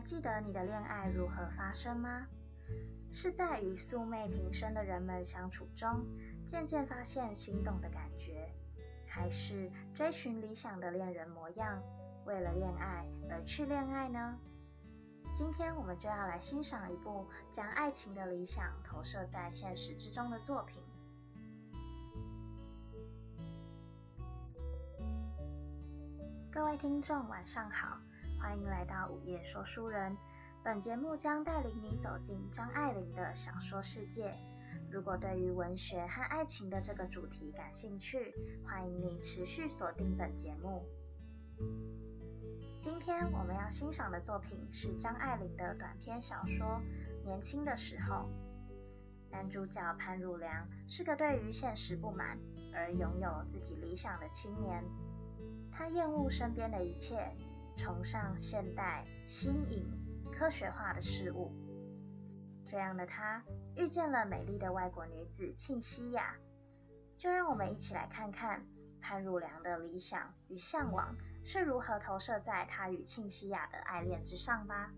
还记得你的恋爱如何发生吗？是在与素昧平生的人们相处中，渐渐发现心动的感觉，还是追寻理想的恋人模样，为了恋爱而去恋爱呢？今天我们就要来欣赏一部将爱情的理想投射在现实之中的作品。各位听众，晚上好，欢迎来到午夜说书人。本节目将带领你走进张爱玲的小说世界。如果对于文学和爱情的这个主题感兴趣，欢迎你持续锁定本节目。今天我们要欣赏的作品是张爱玲的短篇小说《年轻的时候》。男主角潘汝良是个对于现实不满而拥有自己理想的青年。他厌恶身边的一切，崇尚现代、新颖、科学化的事物。这样的他遇见了美丽的外国女子庆西亚，就让我们一起来看看潘汝良的理想与向往是如何投射在他与庆西亚的爱恋之上吧。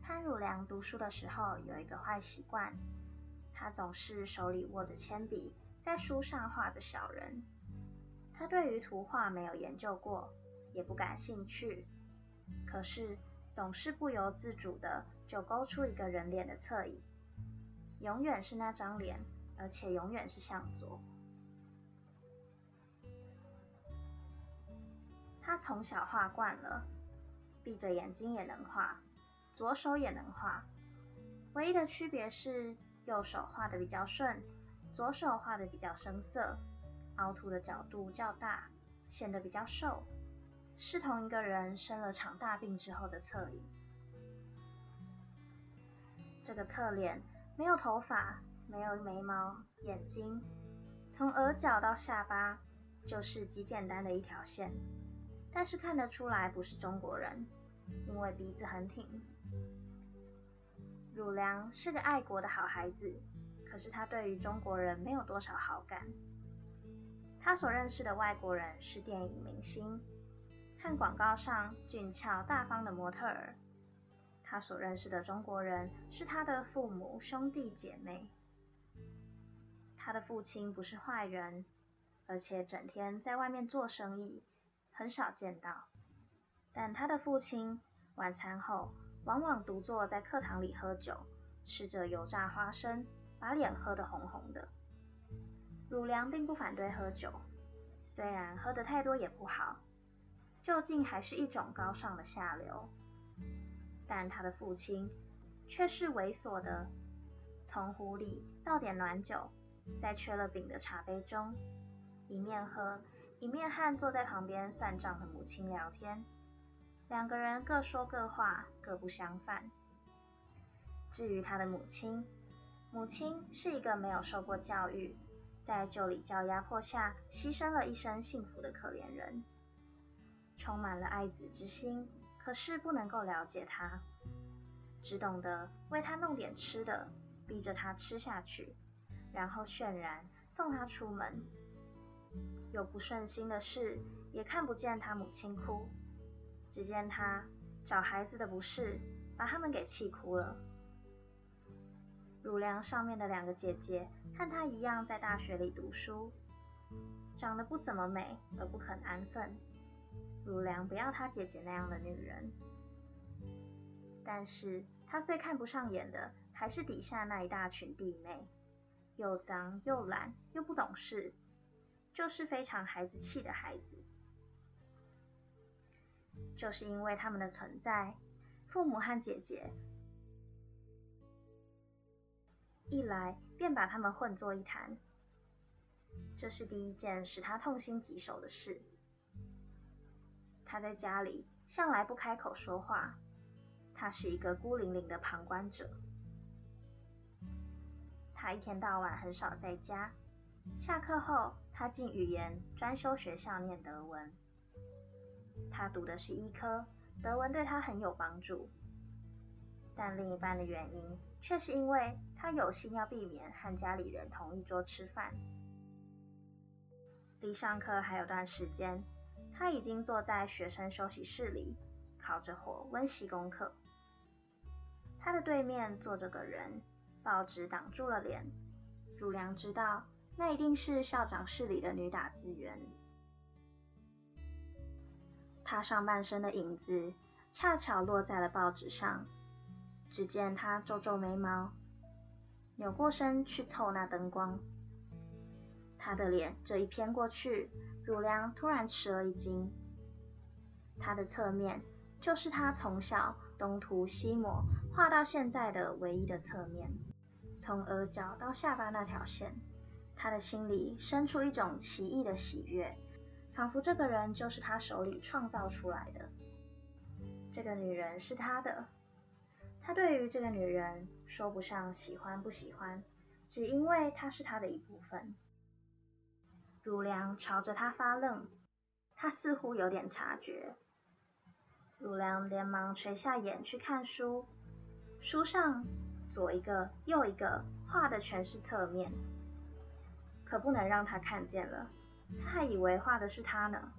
潘汝良读书的时候有一个坏习惯。他总是手里握着铅笔，在书上画着小人。他对于图画没有研究过，也不感兴趣，可是总是不由自主的就勾出一个人脸的侧影，永远是那张脸，而且永远是向左。他从小画惯了，闭着眼睛也能画，左手也能画，唯一的区别是。右手画的比较顺，左手画的比较生涩，凹凸的角度较大，显得比较瘦，是同一个人生了场大病之后的侧影。这个侧脸没有头发，没有眉毛、眼睛，从额角到下巴就是极简单的一条线，但是看得出来不是中国人，因为鼻子很挺。汝良是个爱国的好孩子，可是他对于中国人没有多少好感。他所认识的外国人是电影明星和广告上俊俏大方的模特儿，他所认识的中国人是他的父母兄弟姐妹。他的父亲不是坏人，而且整天在外面做生意，很少见到。但他的父亲晚餐后，往往独坐在课堂里喝酒，吃着油炸花生，把脸喝得红红的。汝良并不反对喝酒，虽然喝得太多也不好，究竟还是一种高尚的下流。但他的父亲却是猥琐的，从壶里倒点暖酒，在缺了饼的茶杯中，一面喝，一面和坐在旁边算账的母亲聊天。两个人各说各话，各不相犯。至于他的母亲，母亲是一个没有受过教育，在旧礼教压迫下牺牲了一生幸福的可怜人，充满了爱子之心，可是不能够了解他，只懂得为他弄点吃的，逼着他吃下去，然后渲染送他出门。有不顺心的事，也看不见他母亲哭。只见他找孩子的不是，把他们给气哭了。汝良上面的两个姐姐和他一样在大学里读书，长得不怎么美，而不肯安分。汝良不要他姐姐那样的女人，但是他最看不上眼的还是底下那一大群弟妹，又脏又懒又不懂事，就是非常孩子气的孩子。就是因为他们的存在，父母和姐姐一来便把他们混作一谈。这是第一件使他痛心疾首的事。他在家里向来不开口说话，他是一个孤零零的旁观者。他一天到晚很少在家，下课后他进语言专修学校念德文。他读的是医科，德文对他很有帮助。但另一半的原因，却是因为他有心要避免和家里人同一桌吃饭。离上课还有段时间，他已经坐在学生休息室里，烤着火温习功课。他的对面坐着个人，报纸挡住了脸。汝良知道，那一定是校长室里的女打字员。他上半身的影子恰巧落在了报纸上。只见他皱皱眉毛，扭过身去凑那灯光。他的脸这一偏过去，儒良突然吃了一惊。他的侧面就是他从小东涂西抹画到现在的唯一的侧面。从额角到下巴那条线，他的心里生出一种奇异的喜悦，仿佛这个人就是他手里创造出来的。这个女人是他的，他对于这个女人说不上喜欢不喜欢，只因为她是他的一部分。汝良朝着他发愣，他似乎有点察觉。汝良连忙垂下眼去看书，书上。左一个，右一个，画的全是侧面，可不能让他看见了，他还以为画的是他呢。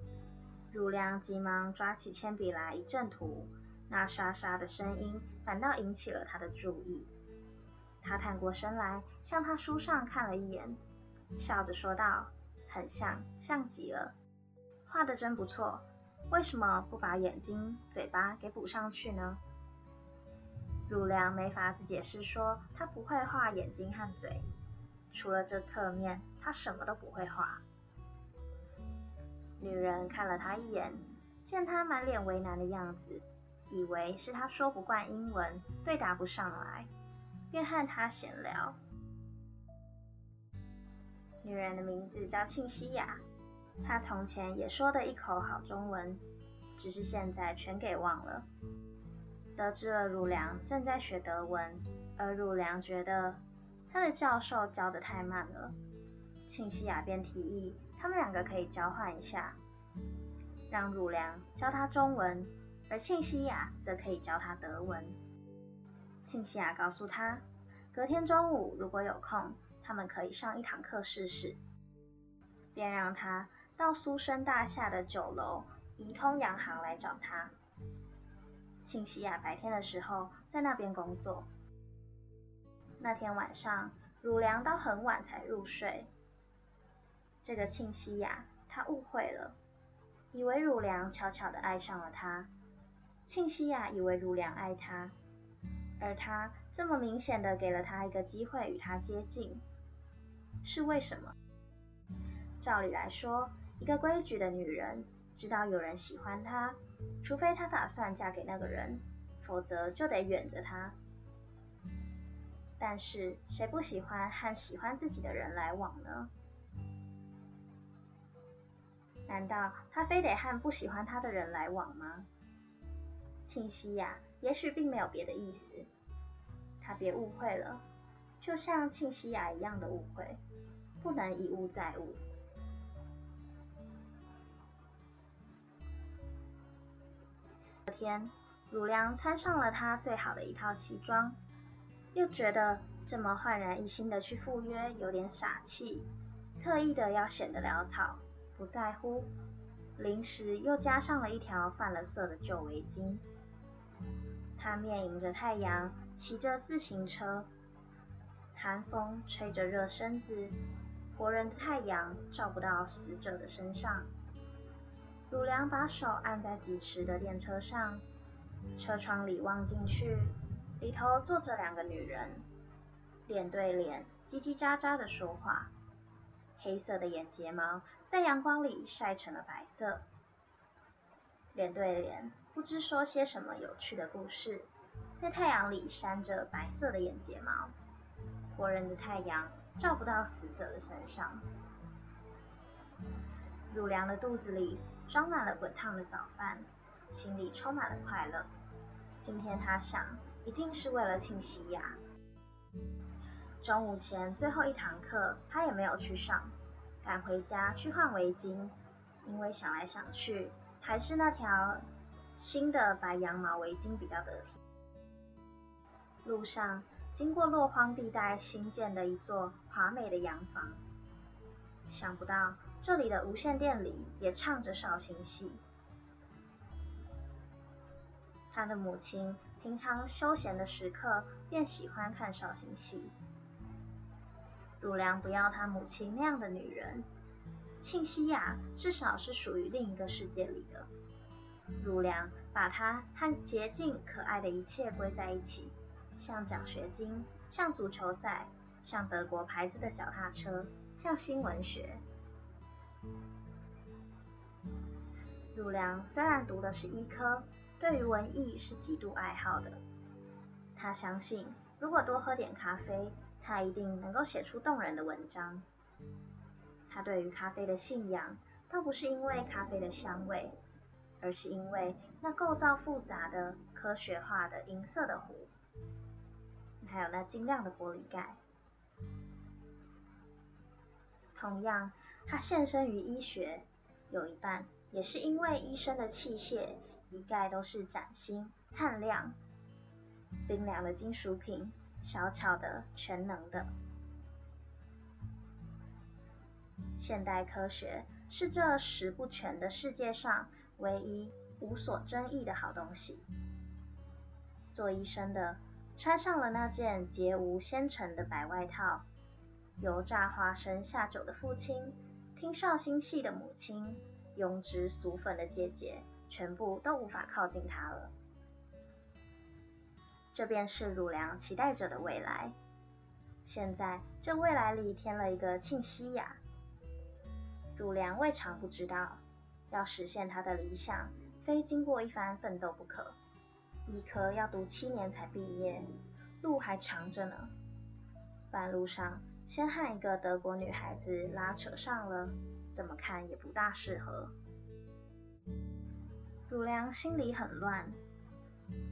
汝良急忙抓起铅笔来一阵涂，那沙沙的声音反倒引起了他的注意。他探过身来，向他书上看了一眼，笑着说道：“很像，像极了，画的真不错。为什么不把眼睛、嘴巴给补上去呢？”汝良没法子解释说，他不会画眼睛和嘴，除了这侧面，他什么都不会画。女人看了他一眼，见他满脸为难的样子，以为是他说不惯英文，对答不上来，便和他闲聊。女人的名字叫庆西雅，她从前也说的一口好中文，只是现在全给忘了。得知了汝良正在学德文，而汝良觉得他的教授教得太慢了，庆西雅便提议他们两个可以交换一下，让汝良教他中文，而庆西雅则可以教他德文。庆西雅告诉他，隔天中午如果有空，他们可以上一堂课试试，便让他到苏生大厦的九楼怡通洋行来找他。庆西雅白天的时候在那边工作。那天晚上，汝良到很晚才入睡。这个庆西雅，他误会了，以为汝良悄悄地爱上了他。庆西雅以为儒良爱他，而他这么明显的给了他一个机会与他接近，是为什么？照理来说，一个规矩的女人。知道有人喜欢她，除非她打算嫁给那个人，否则就得远着他。但是谁不喜欢和喜欢自己的人来往呢？难道他非得和不喜欢他的人来往吗？庆西雅也许并没有别的意思，他别误会了，就像庆西雅一样的误会，不能一误再误。天，汝良穿上了他最好的一套西装，又觉得这么焕然一新的去赴约有点傻气，特意的要显得潦草，不在乎，临时又加上了一条泛了色的旧围巾。他面迎着太阳，骑着自行车，寒风吹着热身子，活人的太阳照不到死者的身上。儒良把手按在疾驰的电车上，车窗里望进去，里头坐着两个女人，脸对脸，叽叽喳喳的说话。黑色的眼睫毛在阳光里晒成了白色。脸对脸，不知说些什么有趣的故事，在太阳里扇着白色的眼睫毛。活人的太阳照不到死者的身上。儒良的肚子里。装满了滚烫的早饭，心里充满了快乐。今天他想，一定是为了庆西雅。中午前最后一堂课，他也没有去上，赶回家去换围巾，因为想来想去，还是那条新的白羊毛围巾比较得体。路上经过落荒地带新建的一座华美的洋房，想不到这里的无线电里也唱着绍兴戏。他的母亲平常休闲的时刻便喜欢看绍兴戏。鲁良不要他母亲那样的女人，庆西雅至少是属于另一个世界里的。汝良把他和洁净可爱的一切归在一起，像奖学金，像足球赛，像德国牌子的脚踏车，像新闻学。汝良虽然读的是医科，对于文艺是极度爱好的。他相信，如果多喝点咖啡，他一定能够写出动人的文章。他对于咖啡的信仰，倒不是因为咖啡的香味，而是因为那构造复杂的、科学化的银色的壶，还有那晶亮的玻璃盖。同样，他献身于医学，有一半。也是因为医生的器械一概都是崭新、灿亮、冰凉的金属品，小巧的、全能的。现代科学是这十不全的世界上唯一无所争议的好东西。做医生的穿上了那件洁无纤尘的白外套，油炸花生下酒的父亲，听绍兴戏的母亲。庸脂俗粉的姐姐，全部都无法靠近他了。这便是汝良期待着的未来。现在，这未来里添了一个庆西雅。汝良未尝不知道，要实现他的理想，非经过一番奋斗不可。医科要读七年才毕业，路还长着呢。半路上，先和一个德国女孩子拉扯上了。怎么看也不大适合。鲁良心里很乱。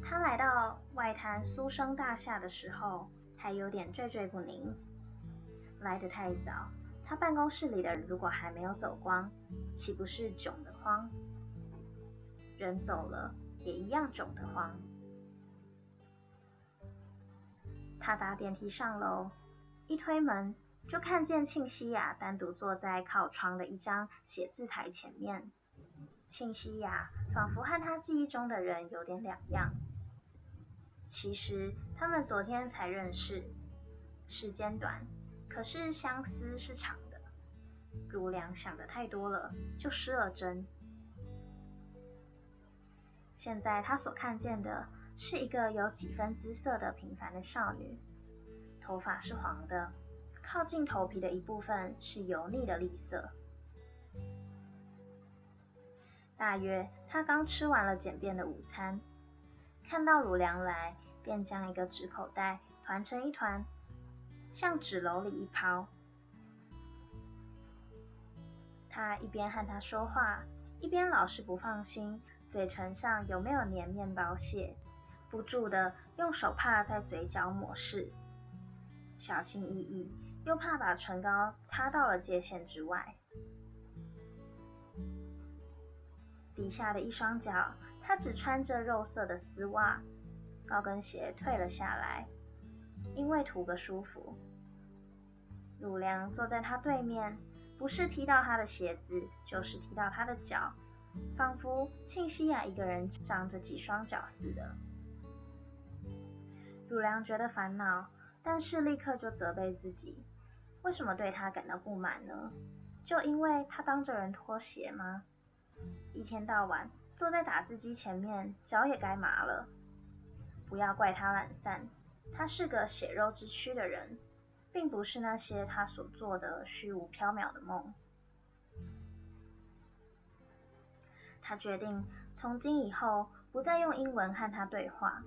他来到外滩苏生大厦的时候，还有点惴惴不宁。来得太早，他办公室里的人如果还没有走光，岂不是窘得慌？人走了，也一样窘得慌。他搭电梯上楼，一推门。就看见庆西雅单独坐在靠窗的一张写字台前面。庆西雅仿佛和他记忆中的人有点两样。其实他们昨天才认识，时间短，可是相思是长的。鲁良想的太多了，就失了真。现在他所看见的是一个有几分姿色的平凡的少女，头发是黄的。靠近头皮的一部分是油腻的栗色。大约他刚吃完了简便的午餐，看到鲁良来，便将一个纸口袋团成一团，向纸篓里一抛。他一边和他说话，一边老是不放心嘴唇上有没有粘面包屑，不住的用手帕在嘴角抹拭，小心翼翼。又怕把唇膏擦到了界限之外。底下的一双脚，他只穿着肉色的丝袜，高跟鞋退了下来，因为图个舒服。鲁良坐在他对面，不是踢到他的鞋子，就是踢到他的脚，仿佛庆西雅一个人长着几双脚似的。鲁良觉得烦恼，但是立刻就责备自己。为什么对他感到不满呢？就因为他当着人脱鞋吗？一天到晚坐在打字机前面，脚也该麻了。不要怪他懒散，他是个血肉之躯的人，并不是那些他所做的虚无缥缈的梦。他决定从今以后不再用英文和他对话，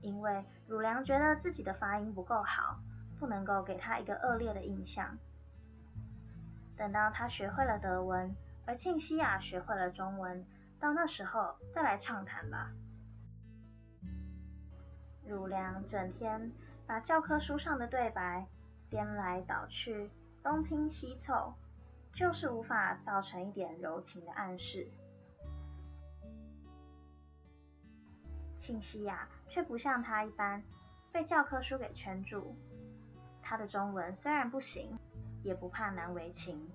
因为鲁良觉得自己的发音不够好。不能够给他一个恶劣的印象。等到他学会了德文，而庆西雅学会了中文，到那时候再来畅谈吧。汝良整天把教科书上的对白颠来倒去，东拼西凑，就是无法造成一点柔情的暗示。庆西雅却不像他一般被教科书给圈住。他的中文虽然不行，也不怕难为情，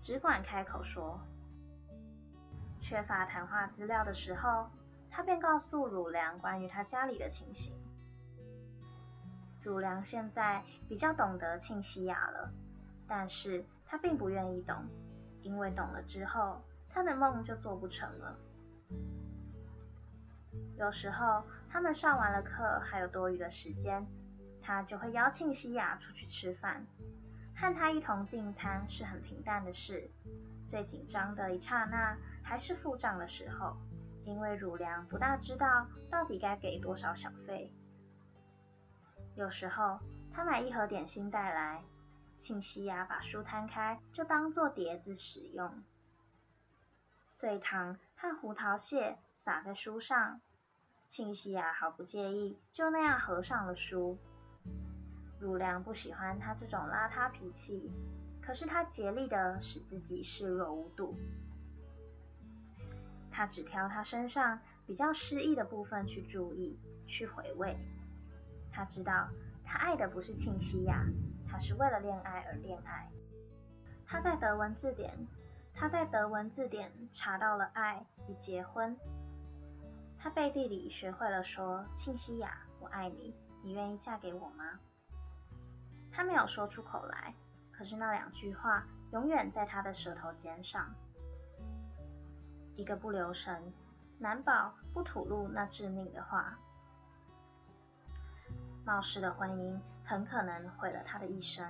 只管开口说。缺乏谈话资料的时候，他便告诉汝良关于他家里的情形。汝良现在比较懂得庆西亚了，但是他并不愿意懂，因为懂了之后，他的梦就做不成了。有时候他们上完了课，还有多余的时间，他就会邀庆西亚出去吃饭，和他一同进餐是很平淡的事。最紧张的一刹那，还是付账的时候。因为汝良不大知道到底该给多少小费，有时候他买一盒点心带来，庆西亚把书摊开就当做碟子使用，碎糖和胡桃屑撒在书上，庆西亚毫不介意，就那样合上了书。汝良不喜欢他这种邋遢脾气，可是他竭力的使自己视若无睹。他只挑他身上比较诗意的部分去注意，去回味。他知道，他爱的不是庆西亚，他是为了恋爱而恋爱。他在德文字典，他在德文字典查到了爱与结婚。他背地里学会了说：“庆西亚，我爱你，你愿意嫁给我吗？”他没有说出口来，可是那两句话永远在他的舌头尖上。一个不留神，难保不吐露那致命的话。冒失的婚姻很可能毁了他的一生。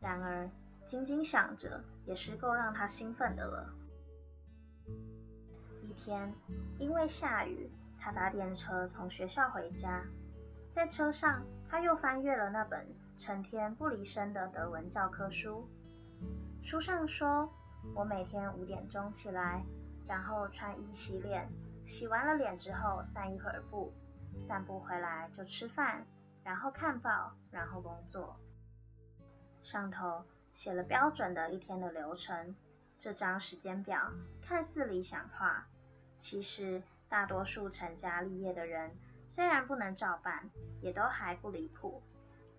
然而，仅仅想着也是够让他兴奋的了。一天，因为下雨，他搭电车从学校回家，在车上他又翻阅了那本成天不离身的德文教科书。书上说。我每天五点钟起来，然后穿衣洗脸，洗完了脸之后散一会儿步，散步回来就吃饭，然后看报，然后工作。上头写了标准的一天的流程。这张时间表看似理想化，其实大多数成家立业的人虽然不能照办，也都还不离谱。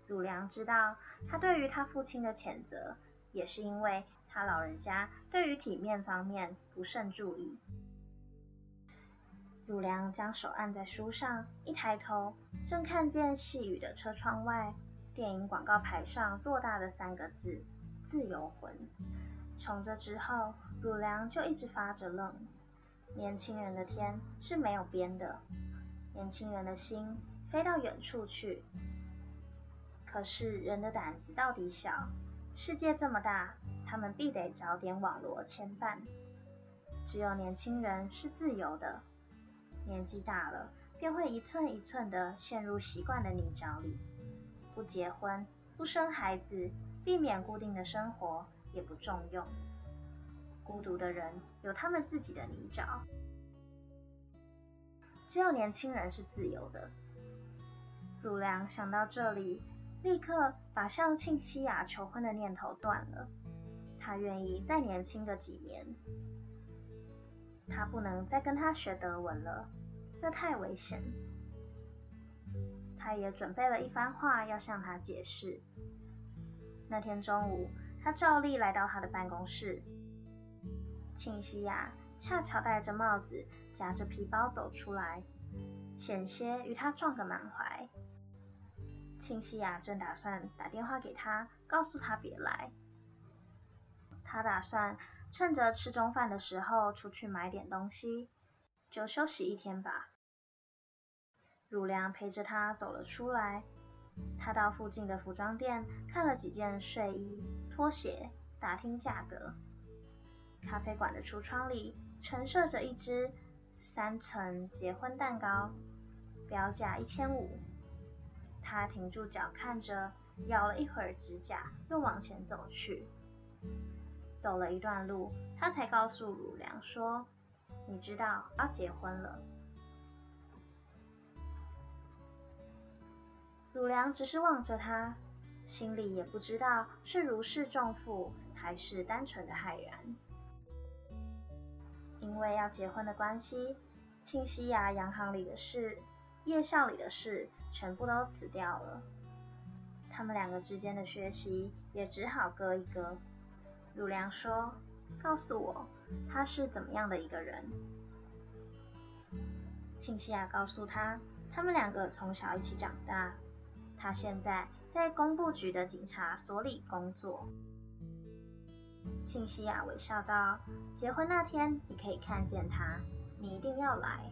汝良知道，他对于他父亲的谴责，也是因为。他老人家对于体面方面不甚注意。汝良将手按在书上，一抬头，正看见细雨的车窗外，电影广告牌上偌大的三个字“自由魂”。从这之后，汝良就一直发着愣。年轻人的天是没有边的，年轻人的心飞到远处去。可是人的胆子到底小，世界这么大。他们必得找点网罗牵绊。只有年轻人是自由的，年纪大了便会一寸一寸地陷入习惯的泥沼里。不结婚，不生孩子，避免固定的生活，也不重用。孤独的人有他们自己的泥沼。只有年轻人是自由的。汝良想到这里，立刻把向庆西亚求婚的念头断了。他愿意再年轻个几年，他不能再跟他学德文了，那太危险。他也准备了一番话要向他解释。那天中午，他照例来到他的办公室，庆西亚恰巧戴着帽子，夹着皮包走出来，险些与他撞个满怀。庆西亚正打算打电话给他，告诉他别来。他打算趁着吃中饭的时候出去买点东西，就休息一天吧。汝良陪着他走了出来，他到附近的服装店看了几件睡衣、拖鞋，打听价格。咖啡馆的橱窗里陈设着一只三层结婚蛋糕，标价一千五。他停住脚看着，咬了一会儿指甲，又往前走去。走了一段路，他才告诉汝良说：“你知道要结婚了。”汝良只是望着他，心里也不知道是如释重负还是单纯的骇然。因为要结婚的关系，庆西亚洋行里的事、夜校里的事全部都辞掉了，他们两个之间的学习也只好搁一搁。汝良说：“告诉我，他是怎么样的一个人？”庆西雅告诉他，他们两个从小一起长大。他现在在工部局的警察所里工作。庆西雅微笑道：“结婚那天你可以看见他，你一定要来。”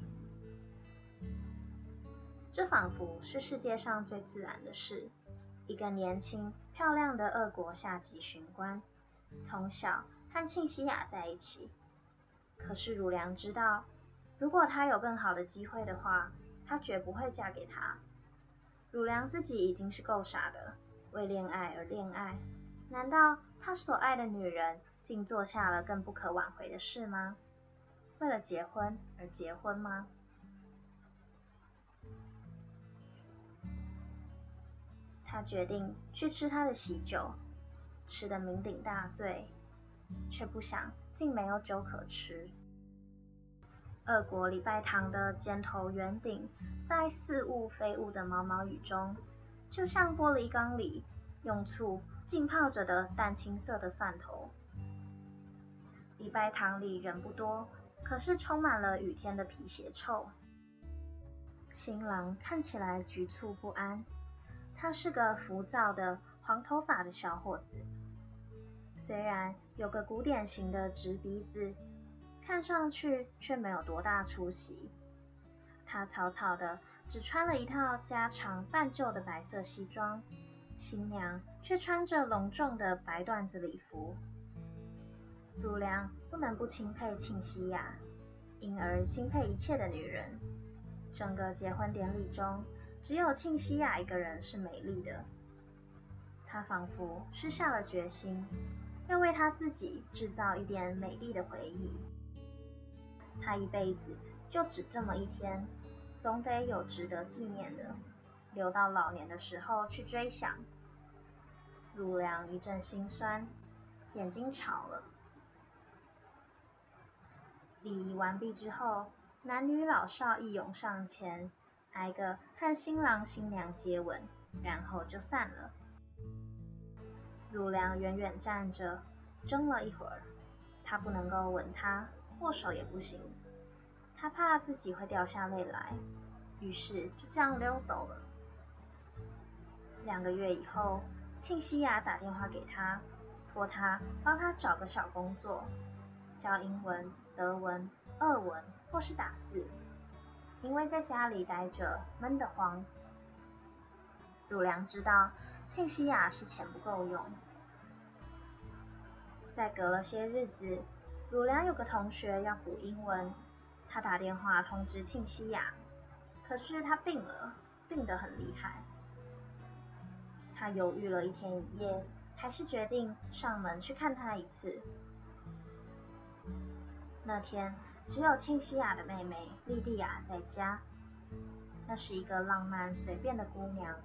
这仿佛是世界上最自然的事。一个年轻漂亮的俄国下级巡官，从小和庆西雅在一起。可是汝良知道，如果他有更好的机会的话，他绝不会嫁给他。汝良自己已经是够傻的，为恋爱而恋爱。难道他所爱的女人竟做下了更不可挽回的事吗？为了结婚而结婚吗？他决定去吃他的喜酒，吃得酩酊大醉，却不想竟没有酒可吃。俄国礼拜堂的尖头圆顶，在似雾非雾的毛毛雨中，就像玻璃缸里用醋浸泡着的淡青色的蒜头。礼拜堂里人不多，可是充满了雨天的皮鞋臭。新郎看起来局促不安。他是个浮躁的黄头发的小伙子，虽然有个古典型的直鼻子，看上去却没有多大出息。他草草的只穿了一套加长半旧的白色西装，新娘却穿着隆重的白缎子礼服。汝良不能不钦佩庆西雅，因而钦佩一切的女人。整个结婚典礼中，只有庆西雅一个人是美丽的，她仿佛是下了决心，要为他自己制造一点美丽的回忆。他一辈子就只这么一天，总得有值得纪念的，留到老年的时候去追想。陆良一阵心酸，眼睛潮了。礼仪完毕之后，男女老少一拥上前。挨个和新郎新娘接吻，然后就散了。汝良远远站着，怔了一会儿。他不能够吻她，握手也不行。他怕自己会掉下泪来，于是就这样溜走了。两个月以后，庆西雅打电话给他，托他帮他找个小工作，教英文、德文、俄文或是打字。因为在家里待着闷得慌，汝良知道庆西雅是钱不够用。再隔了些日子，汝良有个同学要补英文，他打电话通知庆西雅，可是他病了，病得很厉害。他犹豫了一天一夜，还是决定上门去看他一次。那天。只有庆西雅的妹妹莉蒂亚在家。那是一个浪漫随便的姑娘，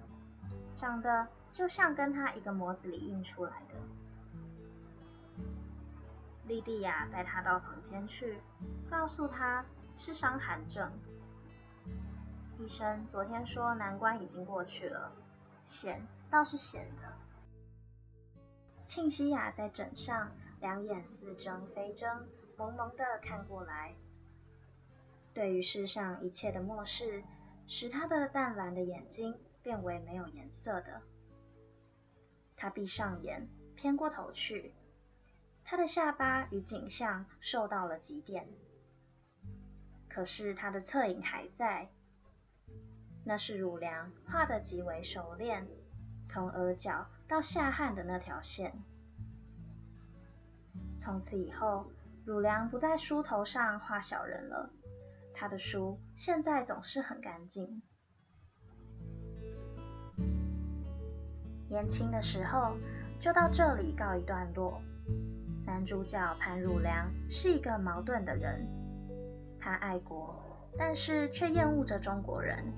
长得就像跟他一个模子里印出来的。莉蒂亚带他到房间去，告诉他是伤寒症。医生昨天说难关已经过去了，险倒是险的。庆西雅在枕上，两眼似睁非睁。朦胧的看过来，对于世上一切的漠视，使他的淡蓝的眼睛变为没有颜色的。他闭上眼，偏过头去，他的下巴与颈项瘦到了极点。可是他的侧影还在，那是汝良画得极为熟练，从额角到下汗的那条线。从此以后。汝良不在书头上画小人了，他的书现在总是很干净。年轻的时候就到这里告一段落。男主角潘汝良是一个矛盾的人，他爱国，但是却厌恶着中国人，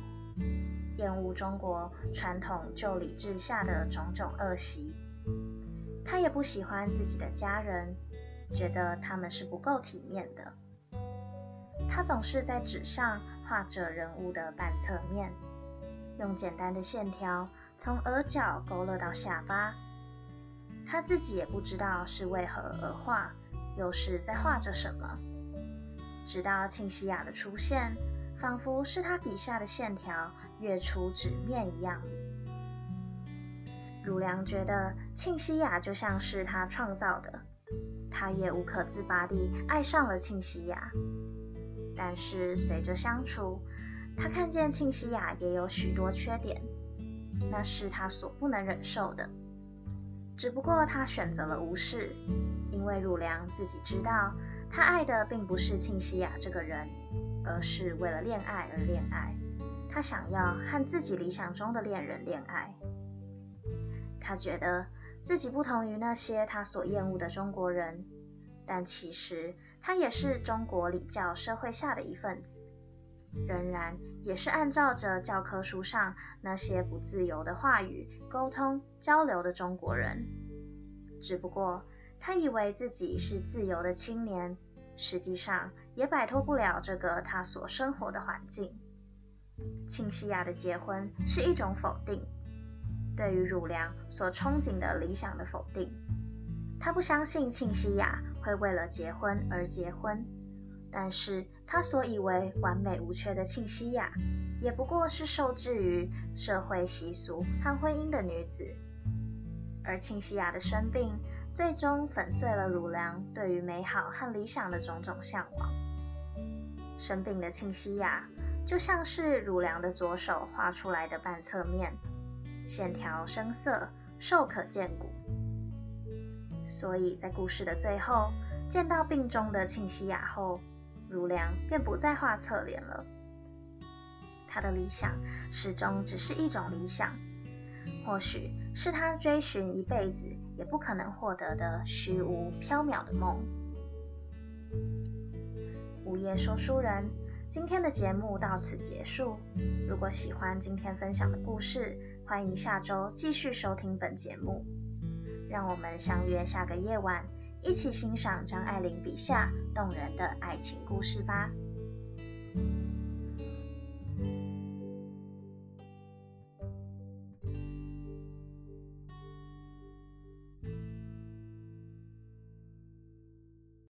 厌恶中国传统旧礼制下的种种恶习。他也不喜欢自己的家人。觉得他们是不够体面的。他总是在纸上画着人物的半侧面，用简单的线条从额角勾勒到下巴。他自己也不知道是为何而画，又是在画着什么。直到庆西亚的出现，仿佛是他笔下的线条跃出纸面一样。汝良觉得庆西亚就像是他创造的，他也无可自拔地爱上了庆西亚。但是随着相处，他看见庆西亚也有许多缺点，那是他所不能忍受的。只不过他选择了无视，因为汝良自己知道，他爱的并不是庆西亚这个人，而是为了恋爱而恋爱。他想要和自己理想中的恋人恋爱。他觉得自己不同于那些他所厌恶的中国人，但其实他也是中国礼教社会下的一份子，仍然也是按照着教科书上那些不自由的话语沟通交流的中国人。只不过他以为自己是自由的青年，实际上也摆脱不了这个他所生活的环境。庆西亚的结婚是一种否定。对于汝良所憧憬的理想的否定，他不相信庆西亚会为了结婚而结婚，但是他所以为完美无缺的庆西亚，也不过是受制于社会习俗和婚姻的女子。而庆西亚的生病，最终粉碎了汝良对于美好和理想的种种向往。生病的庆西亚，就像是汝良的左手画出来的半侧面。线条生涩，瘦可见骨。所以在故事的最后，见到病中的庆西亚后，儒良便不再画侧脸了。他的理想始终只是一种理想，或许是他追寻一辈子也不可能获得的虚无缥缈的梦。午夜说书人，今天的节目到此结束。如果喜欢今天分享的故事，欢迎下周继续收听本节目，让我们相约下个夜晚，一起欣赏张爱玲笔下动人的爱情故事吧。